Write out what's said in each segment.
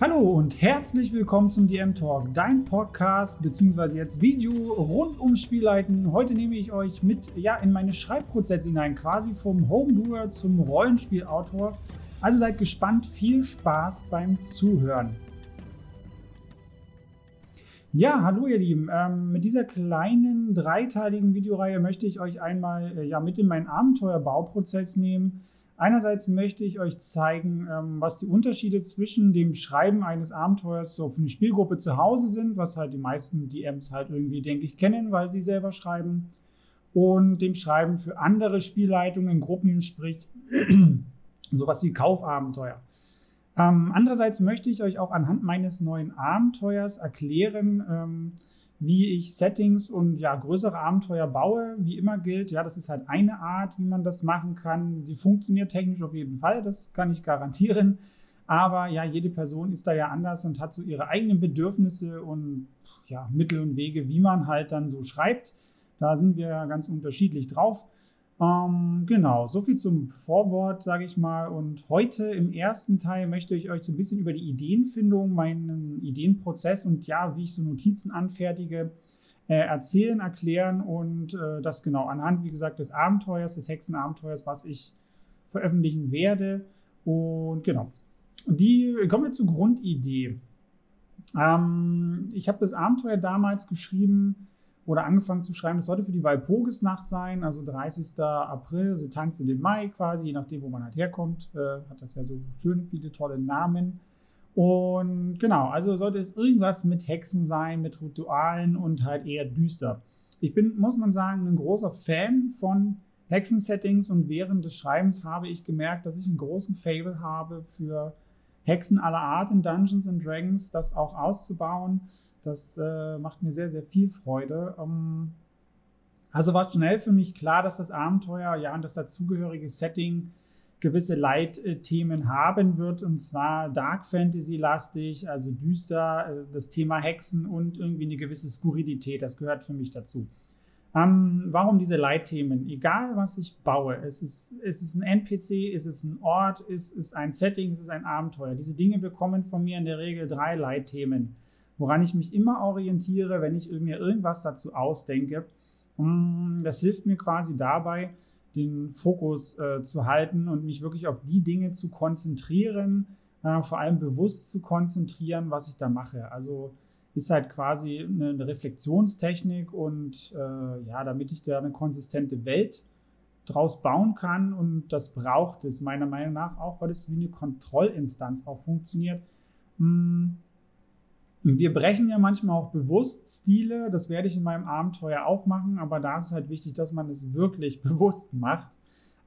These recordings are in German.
Hallo und herzlich willkommen zum DM Talk, dein Podcast bzw. jetzt Video rund um Spielleiten. Heute nehme ich euch mit ja, in meine Schreibprozesse hinein, quasi vom Homebrewer zum Rollenspielautor. Also seid gespannt, viel Spaß beim Zuhören. Ja, hallo ihr Lieben. Ähm, mit dieser kleinen dreiteiligen Videoreihe möchte ich euch einmal äh, ja, mit in meinen Abenteuerbauprozess nehmen. Einerseits möchte ich euch zeigen, ähm, was die Unterschiede zwischen dem Schreiben eines Abenteuers so für eine Spielgruppe zu Hause sind, was halt die meisten DMs halt irgendwie, denke ich, kennen, weil sie selber schreiben, und dem Schreiben für andere Spielleitungen, Gruppen, sprich sowas wie Kaufabenteuer. Ähm, andererseits möchte ich euch auch anhand meines neuen Abenteuers erklären, ähm, wie ich Settings und ja, größere Abenteuer baue. Wie immer gilt, ja, das ist halt eine Art, wie man das machen kann. Sie funktioniert technisch auf jeden Fall, das kann ich garantieren. Aber ja, jede Person ist da ja anders und hat so ihre eigenen Bedürfnisse und ja, Mittel und Wege, wie man halt dann so schreibt. Da sind wir ganz unterschiedlich drauf. Ähm, genau, so viel zum Vorwort, sage ich mal. Und heute im ersten Teil möchte ich euch so ein bisschen über die Ideenfindung, meinen Ideenprozess und ja, wie ich so Notizen anfertige, äh, erzählen, erklären und äh, das genau anhand, wie gesagt, des Abenteuers, des Hexenabenteuers, was ich veröffentlichen werde. Und genau, die kommen wir zur Grundidee. Ähm, ich habe das Abenteuer damals geschrieben oder angefangen zu schreiben. Das sollte für die Walpurgisnacht sein, also 30. April, also Tanz in den Mai quasi, je nachdem, wo man halt herkommt. Äh, hat das ja so schöne, viele tolle Namen. Und genau, also sollte es irgendwas mit Hexen sein, mit Ritualen und halt eher düster. Ich bin, muss man sagen, ein großer Fan von Hexen-Settings und während des Schreibens habe ich gemerkt, dass ich einen großen Fable habe für Hexen aller Art in Dungeons and Dragons, das auch auszubauen. Das äh, macht mir sehr, sehr viel Freude. Ähm, also war schnell für mich klar, dass das Abenteuer, ja, und das dazugehörige Setting gewisse Leitthemen haben wird, und zwar Dark Fantasy-lastig, also düster, äh, das Thema Hexen und irgendwie eine gewisse Skurrilität, das gehört für mich dazu. Ähm, warum diese Leitthemen? Egal, was ich baue, es ist, es ist ein NPC, es ist ein Ort, es ist ein Setting, es ist ein Abenteuer. Diese Dinge bekommen von mir in der Regel drei Leitthemen woran ich mich immer orientiere, wenn ich mir irgendwas dazu ausdenke. Mm, das hilft mir quasi dabei, den Fokus äh, zu halten und mich wirklich auf die Dinge zu konzentrieren, äh, vor allem bewusst zu konzentrieren, was ich da mache. Also ist halt quasi eine, eine Reflexionstechnik und äh, ja, damit ich da eine konsistente Welt draus bauen kann und das braucht es meiner Meinung nach auch, weil es wie eine Kontrollinstanz auch funktioniert. Hm, wir brechen ja manchmal auch bewusst Stile, das werde ich in meinem Abenteuer auch machen, aber da ist es halt wichtig, dass man es wirklich bewusst macht.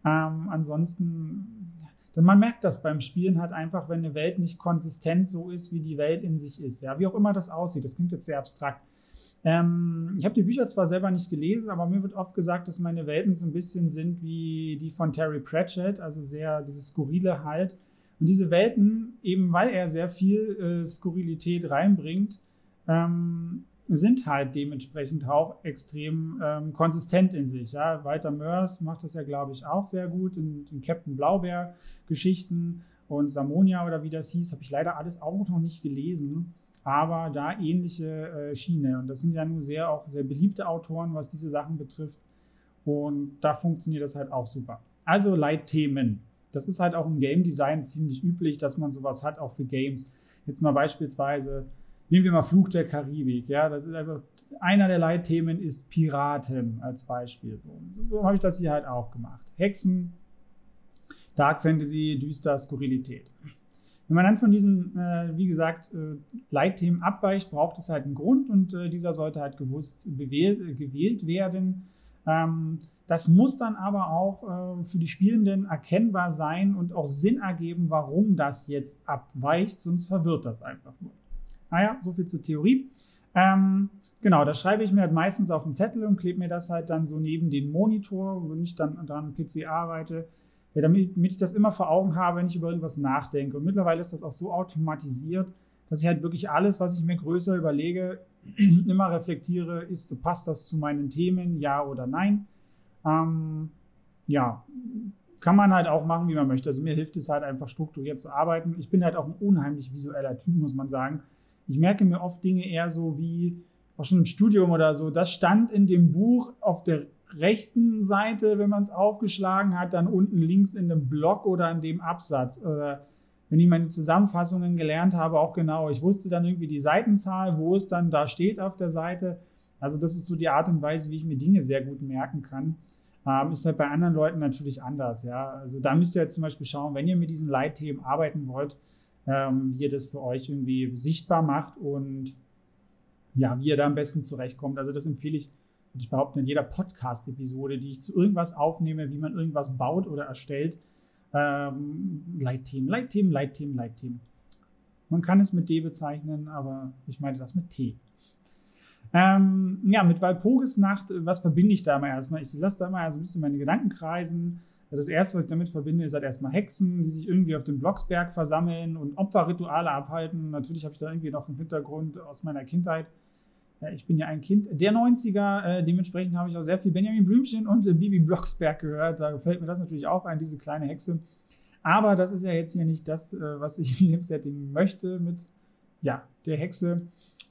Ähm, ansonsten, denn man merkt das beim Spielen halt einfach, wenn eine Welt nicht konsistent so ist, wie die Welt in sich ist. Ja, wie auch immer das aussieht. Das klingt jetzt sehr abstrakt. Ähm, ich habe die Bücher zwar selber nicht gelesen, aber mir wird oft gesagt, dass meine Welten so ein bisschen sind wie die von Terry Pratchett, also sehr dieses Skurrile halt. Und diese Welten, eben weil er sehr viel äh, Skurrilität reinbringt, ähm, sind halt dementsprechend auch extrem ähm, konsistent in sich. Ja? Walter Mörs macht das ja, glaube ich, auch sehr gut in den Captain Blaubeer-Geschichten und Samonia oder wie das hieß, habe ich leider alles auch noch nicht gelesen, aber da ähnliche äh, Schiene. Und das sind ja nur sehr auch sehr beliebte Autoren, was diese Sachen betrifft. Und da funktioniert das halt auch super. Also Leitthemen. Das ist halt auch im Game Design ziemlich üblich, dass man sowas hat, auch für Games. Jetzt mal beispielsweise, nehmen wir mal Fluch der Karibik. Ja, das ist einfach, einer der Leitthemen ist Piraten als Beispiel. So, so habe ich das hier halt auch gemacht. Hexen, Dark Fantasy, düster, Skurrilität. Wenn man dann von diesen, äh, wie gesagt, äh, Leitthemen abweicht, braucht es halt einen Grund und äh, dieser sollte halt gewusst gewählt, werden. Ähm, das muss dann aber auch äh, für die Spielenden erkennbar sein und auch Sinn ergeben, warum das jetzt abweicht, sonst verwirrt das einfach nur. Naja, so viel zur Theorie. Ähm, genau, das schreibe ich mir halt meistens auf einen Zettel und klebe mir das halt dann so neben den Monitor, wenn ich dann dran PC arbeite, ja, damit, damit ich das immer vor Augen habe, wenn ich über irgendwas nachdenke. Und mittlerweile ist das auch so automatisiert, dass ich halt wirklich alles, was ich mir größer überlege, immer reflektiere, ist, passt das zu meinen Themen, ja oder nein. Ähm, ja, kann man halt auch machen, wie man möchte. Also mir hilft es halt einfach strukturiert zu arbeiten. Ich bin halt auch ein unheimlich visueller Typ, muss man sagen. Ich merke mir oft Dinge eher so wie, auch schon im Studium oder so, das stand in dem Buch auf der rechten Seite, wenn man es aufgeschlagen hat, dann unten links in dem Block oder in dem Absatz. Oder wenn ich meine Zusammenfassungen gelernt habe, auch genau. Ich wusste dann irgendwie die Seitenzahl, wo es dann da steht auf der Seite. Also das ist so die Art und Weise, wie ich mir Dinge sehr gut merken kann. Ähm, ist halt bei anderen Leuten natürlich anders. Ja? Also da müsst ihr jetzt zum Beispiel schauen, wenn ihr mit diesen Leitthemen arbeiten wollt, ähm, wie ihr das für euch irgendwie sichtbar macht und ja, wie ihr da am besten zurechtkommt. Also das empfehle ich, würde ich behaupten, in jeder Podcast-Episode, die ich zu irgendwas aufnehme, wie man irgendwas baut oder erstellt. Ähm, Leitthemen, Leitthemen, Leitthemen, Leitthemen. Man kann es mit D bezeichnen, aber ich meine das mit T. Ähm, ja, mit Walpurgisnacht, was verbinde ich da mal erstmal? Ich lasse da mal so ein bisschen meine Gedanken kreisen. Das erste, was ich damit verbinde, ist halt erstmal Hexen, die sich irgendwie auf dem Blocksberg versammeln und Opferrituale abhalten. Natürlich habe ich da irgendwie noch einen Hintergrund aus meiner Kindheit. Ich bin ja ein Kind der 90er, äh, dementsprechend habe ich auch sehr viel Benjamin Blümchen und äh, Bibi Blocksberg gehört. Da gefällt mir das natürlich auch ein, diese kleine Hexe. Aber das ist ja jetzt hier nicht das, äh, was ich in dem Setting möchte mit ja, der Hexe.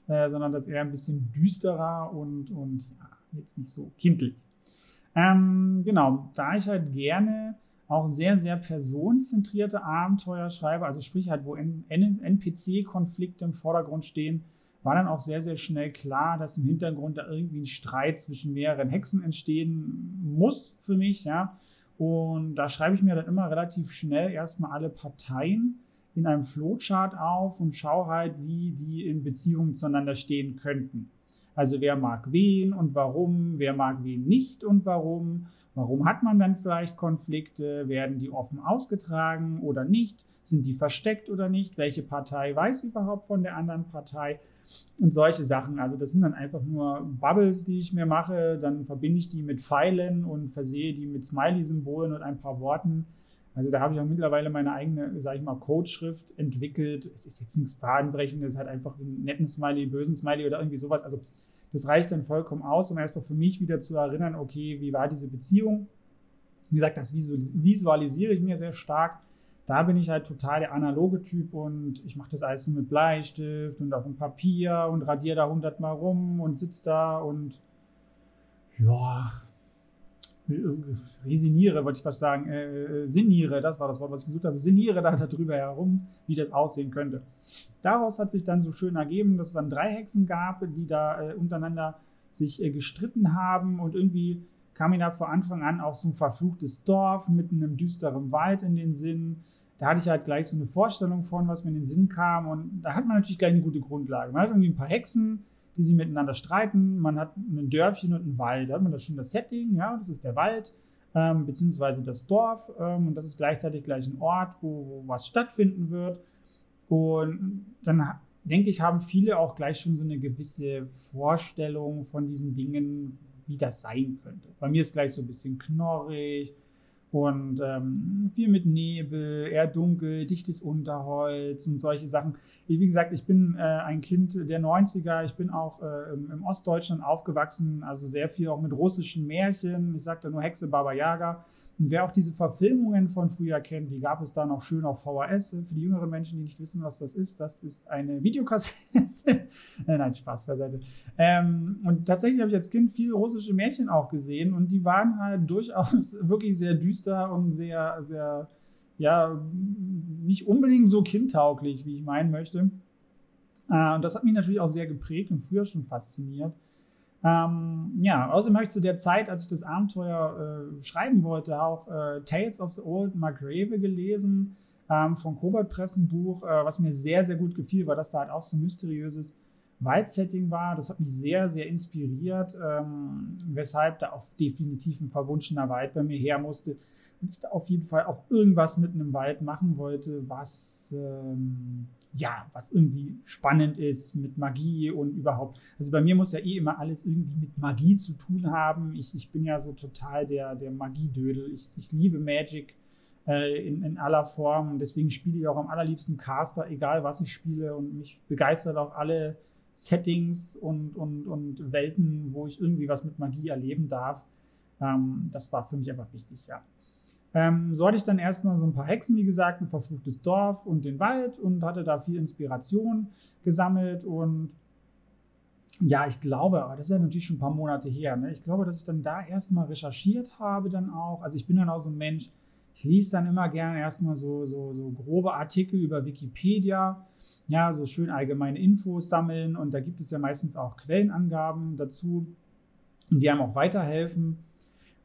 Äh, sondern das eher ein bisschen düsterer und, und ja, jetzt nicht so kindlich. Ähm, genau, da ich halt gerne auch sehr, sehr personenzentrierte Abenteuer schreibe, also sprich halt, wo NPC-Konflikte im Vordergrund stehen, war dann auch sehr, sehr schnell klar, dass im Hintergrund da irgendwie ein Streit zwischen mehreren Hexen entstehen muss für mich, ja. Und da schreibe ich mir dann immer relativ schnell erstmal alle Parteien in einem Flowchart auf und schaue halt, wie die in Beziehung zueinander stehen könnten. Also wer mag wen und warum, wer mag wen nicht und warum, warum hat man dann vielleicht Konflikte, werden die offen ausgetragen oder nicht, sind die versteckt oder nicht, welche Partei weiß überhaupt von der anderen Partei? Und solche Sachen. Also das sind dann einfach nur Bubbles, die ich mir mache, dann verbinde ich die mit Pfeilen und versehe die mit Smiley-Symbolen und ein paar Worten also da habe ich auch mittlerweile meine eigene, sage ich mal, Codeschrift entwickelt. Es ist jetzt nichts Fadenbrechendes, halt einfach einen netten Smiley, bösen Smiley oder irgendwie sowas. Also das reicht dann vollkommen aus, um erstmal für mich wieder zu erinnern, okay, wie war diese Beziehung? Wie gesagt, das visualisiere ich mir sehr stark. Da bin ich halt total der analoge Typ und ich mache das alles so mit Bleistift und auf dem Papier und radiere da hundertmal rum und sitze da und ja, resiniere, wollte ich fast sagen, äh, äh, sinniere, das war das Wort, was ich gesucht habe, sinniere da darüber herum, wie das aussehen könnte. Daraus hat sich dann so schön ergeben, dass es dann drei Hexen gab, die da äh, untereinander sich äh, gestritten haben und irgendwie kam mir da vor Anfang an auch so ein verfluchtes Dorf mitten im düsteren Wald in den Sinn. Da hatte ich halt gleich so eine Vorstellung von, was mir in den Sinn kam und da hat man natürlich gleich eine gute Grundlage. Man hat irgendwie ein paar Hexen, die sie miteinander streiten. Man hat ein Dörfchen und einen Wald. Da hat man das schon das Setting, ja, das ist der Wald, ähm, beziehungsweise das Dorf. Ähm, und das ist gleichzeitig gleich ein Ort, wo, wo was stattfinden wird. Und dann denke ich, haben viele auch gleich schon so eine gewisse Vorstellung von diesen Dingen, wie das sein könnte. Bei mir ist gleich so ein bisschen knorrig, und ähm, viel mit Nebel, eher dunkel, dichtes Unterholz und solche Sachen. Wie gesagt, ich bin äh, ein Kind der 90er, ich bin auch äh, im, Ostdeutschland aufgewachsen, also sehr viel auch mit russischen Märchen. Ich sagte nur Hexe Baba Yaga. Und wer auch diese Verfilmungen von früher kennt, die gab es dann auch schön auf VHS. Für die jüngeren Menschen, die nicht wissen, was das ist, das ist eine Videokassette. äh, nein, Spaß beiseite. Ähm, und tatsächlich habe ich als Kind viele russische Märchen auch gesehen und die waren halt durchaus wirklich sehr düster und sehr, sehr, ja, nicht unbedingt so kindtauglich, wie ich meinen möchte. Äh, und das hat mich natürlich auch sehr geprägt und früher schon fasziniert. Ähm, ja, außerdem habe ich zu der Zeit, als ich das Abenteuer äh, schreiben wollte, auch äh, Tales of the Old Margrave gelesen ähm, von Kobold Pressenbuch, äh, was mir sehr, sehr gut gefiel, weil das da halt auch so mysteriöses Waldsetting war. Das hat mich sehr, sehr inspiriert, ähm, weshalb da auch definitiv ein verwunschener Wald bei mir her musste und ich da auf jeden Fall auch irgendwas mitten im Wald machen wollte, was ähm, ja, was irgendwie spannend ist mit Magie und überhaupt. Also bei mir muss ja eh immer alles irgendwie mit Magie zu tun haben. Ich, ich bin ja so total der, der Magiedödel. Ich, ich liebe Magic äh, in, in aller Form deswegen spiele ich auch am allerliebsten Caster, egal was ich spiele. Und mich begeistert auch alle Settings und, und, und Welten, wo ich irgendwie was mit Magie erleben darf. Ähm, das war für mich einfach wichtig, ja. ähm, sollte ich dann erstmal so ein paar Hexen, wie gesagt, ein verfluchtes Dorf und den Wald und hatte da viel Inspiration gesammelt und ja, ich glaube, aber das ist ja natürlich schon ein paar Monate her. Ne? Ich glaube, dass ich dann da erstmal recherchiert habe, dann auch. Also ich bin dann auch so ein Mensch, ich lese dann immer gerne erstmal so, so, so grobe Artikel über Wikipedia, ja, so schön allgemeine Infos sammeln und da gibt es ja meistens auch Quellenangaben dazu, die einem auch weiterhelfen.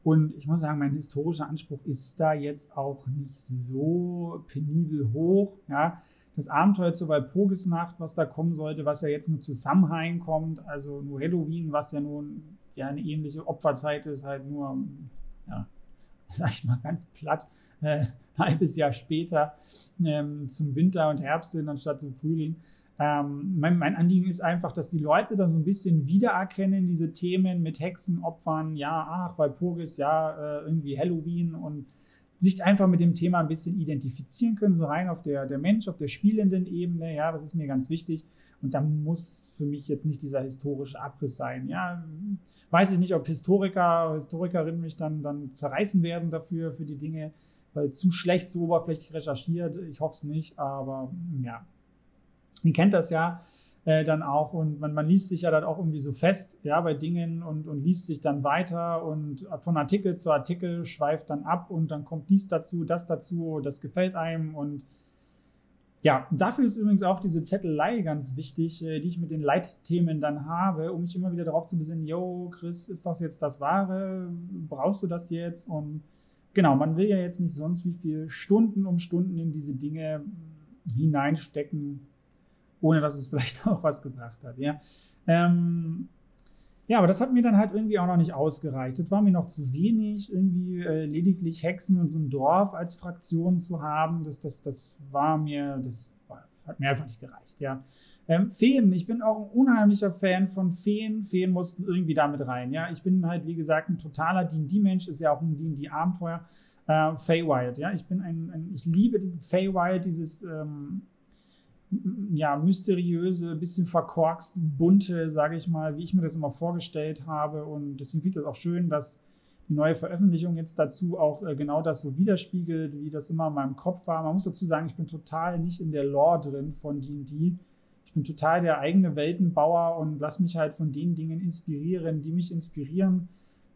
Und ich muss sagen, mein historischer Anspruch ist da jetzt auch nicht so penibel hoch. Ja, das Abenteuer zur Walpurgisnacht, was da kommen sollte, was ja jetzt nur zu Samhain kommt, also nur Halloween, was ja nun ja eine ähnliche Opferzeit ist, halt nur, ja, sag ich mal ganz platt, äh, ein halbes Jahr später ähm, zum Winter und Herbst hin anstatt zum Frühling. Ähm, mein, mein, Anliegen ist einfach, dass die Leute dann so ein bisschen wiedererkennen, diese Themen mit Hexenopfern, ja, ach, Walpurgis, ja, äh, irgendwie Halloween und sich einfach mit dem Thema ein bisschen identifizieren können, so rein auf der, der Mensch, auf der spielenden Ebene. Ja, das ist mir ganz wichtig. Und da muss für mich jetzt nicht dieser historische Abriss sein. Ja, weiß ich nicht, ob Historiker, Historikerinnen mich dann, dann zerreißen werden dafür, für die Dinge, weil zu schlecht, zu oberflächlich recherchiert. Ich hoffe es nicht, aber ja. Ihr kennt das ja äh, dann auch und man, man liest sich ja dann auch irgendwie so fest, ja, bei Dingen und, und liest sich dann weiter und von Artikel zu Artikel schweift dann ab und dann kommt dies dazu, das dazu, das gefällt einem und ja, dafür ist übrigens auch diese Zettelei ganz wichtig, äh, die ich mit den Leitthemen dann habe, um mich immer wieder darauf zu besinnen, yo, Chris, ist das jetzt das Wahre? Brauchst du das jetzt? Und genau, man will ja jetzt nicht sonst wie viel Stunden um Stunden in diese Dinge hineinstecken, ohne dass es vielleicht auch was gebracht hat. Ja. Ähm, ja, aber das hat mir dann halt irgendwie auch noch nicht ausgereicht. Das war mir noch zu wenig, irgendwie äh, lediglich Hexen und so ein Dorf als Fraktion zu haben. Das, das, das war mir, das war, hat mir einfach nicht gereicht, ja. Ähm, Feen, ich bin auch ein unheimlicher Fan von Feen. Feen mussten irgendwie damit rein, ja. Ich bin halt, wie gesagt, ein totaler D&D-Mensch, ist ja auch ein D&D-Abenteuer. Äh, Feywild, ja. Ich bin ein, ein ich liebe Feywild, dieses ähm, ja, mysteriöse, bisschen verkorkst, bunte, sage ich mal, wie ich mir das immer vorgestellt habe. Und deswegen finde ich das auch schön, dass die neue Veröffentlichung jetzt dazu auch äh, genau das so widerspiegelt, wie das immer in meinem Kopf war. Man muss dazu sagen, ich bin total nicht in der Lore drin von D&D. Ich bin total der eigene Weltenbauer und lasse mich halt von den Dingen inspirieren, die mich inspirieren.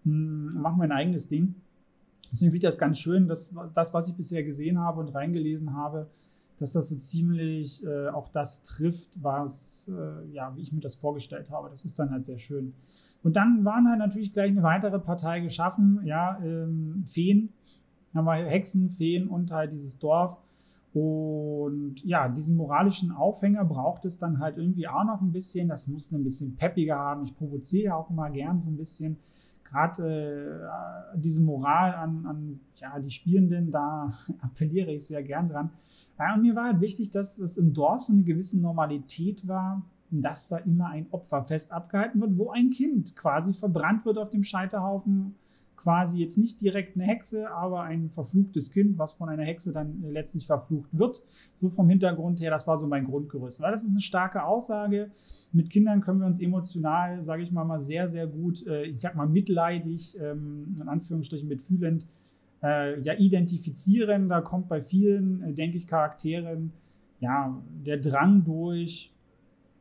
Hm, mache mein eigenes Ding. Deswegen finde ich das ganz schön, dass das, was ich bisher gesehen habe und reingelesen habe, dass das so ziemlich äh, auch das trifft, was, äh, ja, wie ich mir das vorgestellt habe. Das ist dann halt sehr schön. Und dann waren halt natürlich gleich eine weitere Partei geschaffen, ja, ähm, Feen, haben wir Hexen, Feen und halt dieses Dorf. Und ja, diesen moralischen Aufhänger braucht es dann halt irgendwie auch noch ein bisschen. Das muss ein bisschen peppiger haben. Ich provoziere ja auch immer gern so ein bisschen. Gerade äh, diese Moral an, an ja, die Spielenden, da appelliere ich sehr gern dran. Ja, und mir war halt wichtig, dass es im Dorf so eine gewisse Normalität war, dass da immer ein Opferfest abgehalten wird, wo ein Kind quasi verbrannt wird auf dem Scheiterhaufen. Quasi jetzt nicht direkt eine Hexe, aber ein verfluchtes Kind, was von einer Hexe dann letztlich verflucht wird. So vom Hintergrund her, das war so mein Grundgerüst. Weil das ist eine starke Aussage. Mit Kindern können wir uns emotional, sage ich mal, mal sehr, sehr gut, äh, ich sag mal mitleidig, ähm, in Anführungsstrichen mitfühlend, äh, ja, identifizieren. Da kommt bei vielen, äh, denke ich, Charakteren ja, der Drang durch,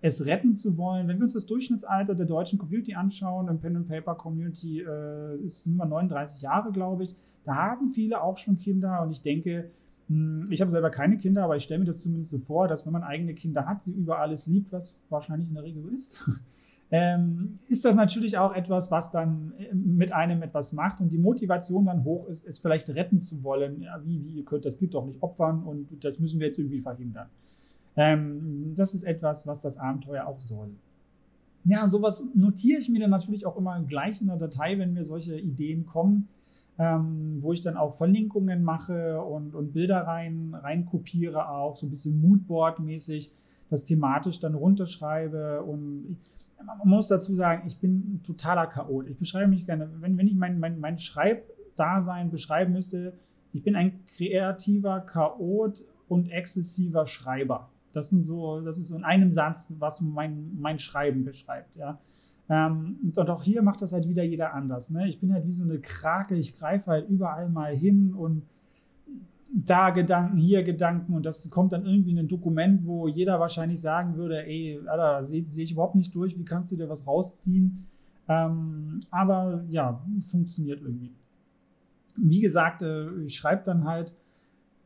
es retten zu wollen. Wenn wir uns das Durchschnittsalter der deutschen Community anschauen, im Pen and Paper Community äh, ist immer 39 Jahre, glaube ich. Da haben viele auch schon Kinder und ich denke, mh, hm, ich habe selber keine Kinder, aber ich stelle mir das zumindest so vor, dass wenn man eigene Kinder hat, sie über alles liebt, was wahrscheinlich in der Regel so ist, ähm, ist das natürlich auch etwas, was dann äh, mit einem etwas macht und die Motivation dann hoch ist, es vielleicht retten zu wollen. Ja, wie, wie, ihr könnt das Kind doch nicht opfern und das müssen wir jetzt irgendwie verhindern. Ähm, das ist etwas, was das Abenteuer auch soll. Ja, sowas notiere ich mir dann natürlich auch immer gleich in der Datei, wenn mir solche Ideen kommen, ähm, wo ich dann auch Verlinkungen mache und, und Bilder rein, rein kopiere, auch so ein bisschen Moodboard-mäßig, das thematisch dann runterschreibe und man muss dazu sagen, ich bin ein totaler Chaot. Ich beschreibe mich gerne, wenn, wenn ich mein, mein, mein Schreibdasein beschreiben müsste, ich bin ein kreativer Chaot und exzessiver Schreiber. Das, sind so, das ist so in einem Satz, was mein, mein Schreiben beschreibt. Ja. Ähm, und auch hier macht das halt wieder jeder anders. Ne? Ich bin halt wie so eine Krake, ich greife halt überall mal hin und da Gedanken, hier Gedanken und das kommt dann irgendwie in ein Dokument, wo jeder wahrscheinlich sagen würde, ey, Alter, sehe seh ich überhaupt nicht durch, wie kannst du dir was rausziehen? Ähm, aber ja, funktioniert irgendwie. Wie gesagt, äh, ich schreibe dann halt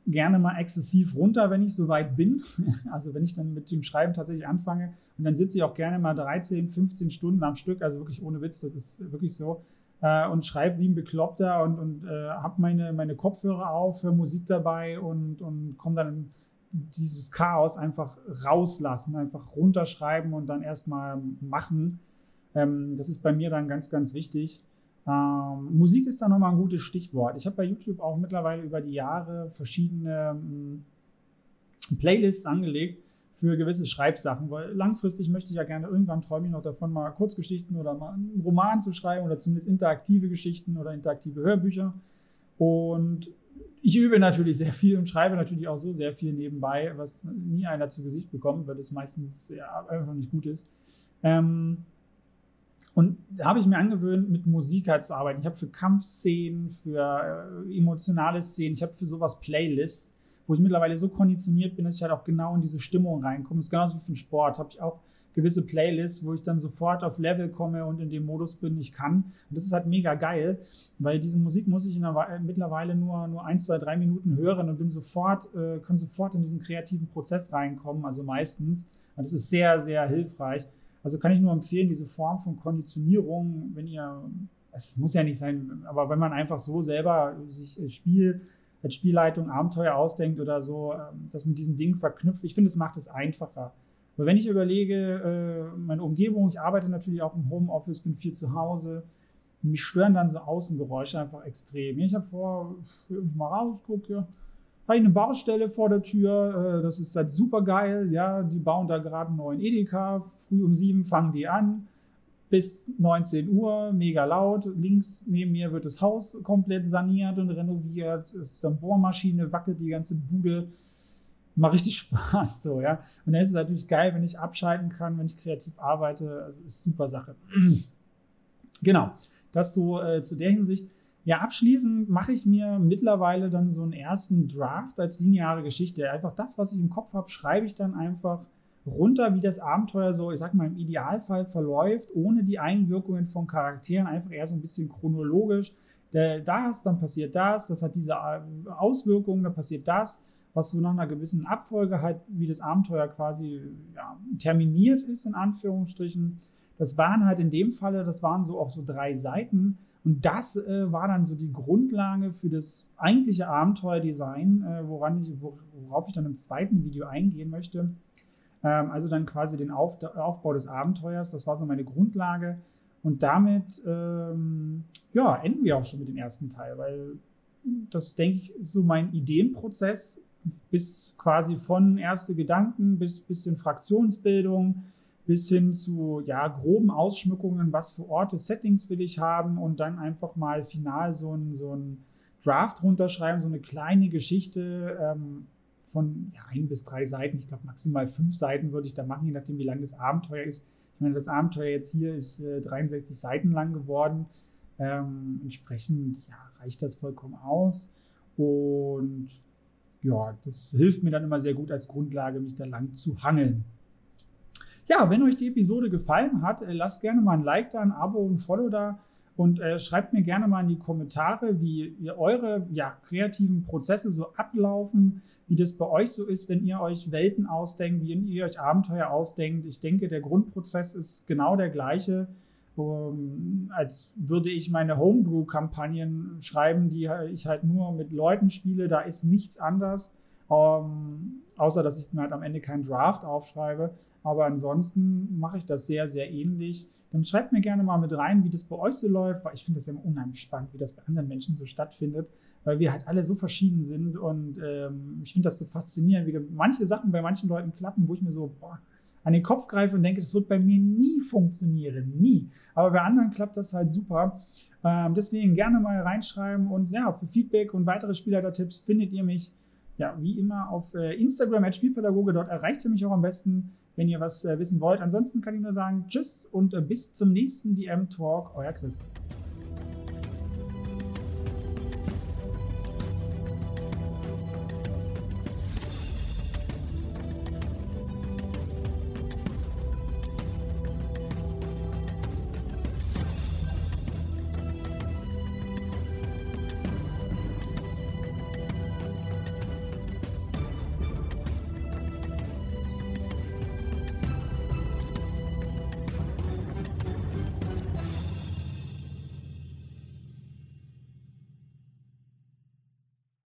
gerne mal exzessiv runter, wenn ich so weit bin. Also wenn ich dann mit dem Schreiben tatsächlich anfange und dann sitze ich auch gerne mal 13, 15 Stunden am Stück, also wirklich ohne Witz, das ist wirklich so äh, und schreibe wie ein Bekloppter und, und äh, habe meine, meine Kopfhörer auf, höre Musik dabei und, und komme dann dieses Chaos einfach rauslassen, einfach runterschreiben und dann erstmal machen. Ähm, das ist bei mir dann ganz, ganz wichtig. Ähm, Musik ist da nochmal ein gutes Stichwort. Ich habe bei YouTube auch mittlerweile über die Jahre verschiedene ähm, Playlists angelegt, für gewisse Schreibsachen, weil langfristig möchte ich ja gerne irgendwann träume ich noch davon, mal Kurzgeschichten oder mal einen Roman zu schreiben oder zumindest interaktive Geschichten oder interaktive Hörbücher. Und ich übe natürlich sehr viel und schreibe natürlich auch so sehr viel nebenbei, was nie einer zu Gesicht bekommt, weil das meistens ja, einfach nicht gut ist. Ähm, und da habe ich mir angewöhnt, mit Musik halt zu arbeiten. Ich habe für Kampfszenen, für äh, emotionale Szenen, ich habe für sowas Playlists wo ich mittlerweile so konditioniert bin, dass ich halt auch genau in diese Stimmung reinkomme. Das ist genauso wie für den Sport. Habe ich auch gewisse Playlists, wo ich dann sofort auf Level komme und in dem Modus bin, ich kann. Und das ist halt mega geil, weil diese Musik muss ich der, mittlerweile nur, nur ein, zwei, drei Minuten hören und bin sofort, äh, kann sofort in diesen kreativen Prozess reinkommen, also meistens. Und das ist sehr, sehr hilfreich. Also kann ich nur empfehlen, diese Form von Konditionierung, wenn ihr, es muss ja nicht sein, aber wenn man einfach so selber sich äh, Spiel als Spielleitung Abenteuer ausdenkt oder so, ähm, das mit diesen Dingen verknüpft. Ich finde, es macht es einfacher. Aber wenn ich überlege, äh, meine Umgebung, ich arbeite natürlich auch im Homeoffice, bin viel zu Hause, mich stören dann so Außengeräusche einfach extrem. Ich habe vor, ich mal rausgucke, ja, habe ich eine Baustelle vor der Tür, äh, das ist halt super geil, ja, die bauen da gerade einen neuen Edeka, früh um sieben fangen die an, bis 19 Uhr, mega laut. Links neben mir wird das Haus komplett saniert und renoviert. Es ist eine Bohrmaschine, wackelt die ganze Bude. Macht richtig Spaß, so, ja. Und dann ist es natürlich geil, wenn ich abschalten kann, wenn ich kreativ arbeite. Also ist super Sache. genau. Das so äh, zu der Hinsicht. Ja, abschließend mache ich mir mittlerweile dann so einen ersten Draft als lineare Geschichte. Einfach das, was ich im Kopf habe, schreibe ich dann einfach runter, wie das Abenteuer so, ich sag mal, im Idealfall verläuft, ohne die Einwirkungen von Charakteren, einfach eher so ein bisschen chronologisch. Da ist dann passiert das, das hat diese äh, Auswirkungen, da passiert das, was so nach einer gewissen Abfolge halt, wie das Abenteuer quasi ja, terminiert ist, in Anführungsstrichen. Das waren halt in dem Falle, das waren so auch so drei Seiten. Und das äh, war dann so die Grundlage für das eigentliche Abenteuerdesign, äh, woran ich, worauf ich dann im zweiten Video eingehen möchte. Ähm, also dann quasi den Auf, Aufbau des Abenteuers. Das war so meine Grundlage. Und damit ähm, ja, enden wir auch schon mit dem ersten Teil, weil das, denke ich, ist so mein Ideenprozess bis quasi von erste Gedanken bis bisschen Fraktionsbildung bis hin zu ja, groben Ausschmückungen, was für Orte, Settings will ich haben und dann einfach mal final so ein, so ein Draft runterschreiben, so eine kleine Geschichte, ähm, von ja, ein bis drei Seiten, ich glaube maximal fünf Seiten würde ich da machen, je nachdem, wie lang das Abenteuer ist. Ich meine, das Abenteuer jetzt hier ist äh, 63 Seiten lang geworden. Ähm, entsprechend ja, reicht das vollkommen aus. Und ja, das hilft mir dann immer sehr gut als Grundlage, mich da lang zu hangeln. Ja, wenn euch die Episode gefallen hat, äh, lasst gerne mal ein Like da, ein Abo und ein Follow da. Und äh, schreibt mir gerne mal in die Kommentare, wie eure ja, kreativen Prozesse so ablaufen, wie das bei euch so ist, wenn ihr euch Welten ausdenkt, wie ihr euch Abenteuer ausdenkt. Ich denke, der Grundprozess ist genau der gleiche, um, als würde ich meine Homebrew-Kampagnen schreiben, die ich halt nur mit Leuten spiele. Da ist nichts anders, um, außer dass ich mir halt am Ende keinen Draft aufschreibe. Aber ansonsten mache ich das sehr, sehr ähnlich. Dann schreibt mir gerne mal mit rein, wie das bei euch so läuft, weil ich finde das immer unheimlich spannend, wie das bei anderen Menschen so stattfindet, weil wir halt alle so verschieden sind und ähm, ich finde das so faszinierend, wie manche Sachen bei manchen Leuten klappen, wo ich mir so boah, an den Kopf greife und denke, das wird bei mir nie funktionieren, nie. Aber bei anderen klappt das halt super. Ähm, deswegen gerne mal reinschreiben und ja, für Feedback und weitere Spielleiter-Tipps findet ihr mich ja wie immer auf äh, Instagram als Spielpädagoge. Dort erreicht ihr mich auch am besten wenn ihr was äh, wissen wollt. Ansonsten kann ich nur sagen, tschüss und äh, bis zum nächsten DM Talk, euer Chris.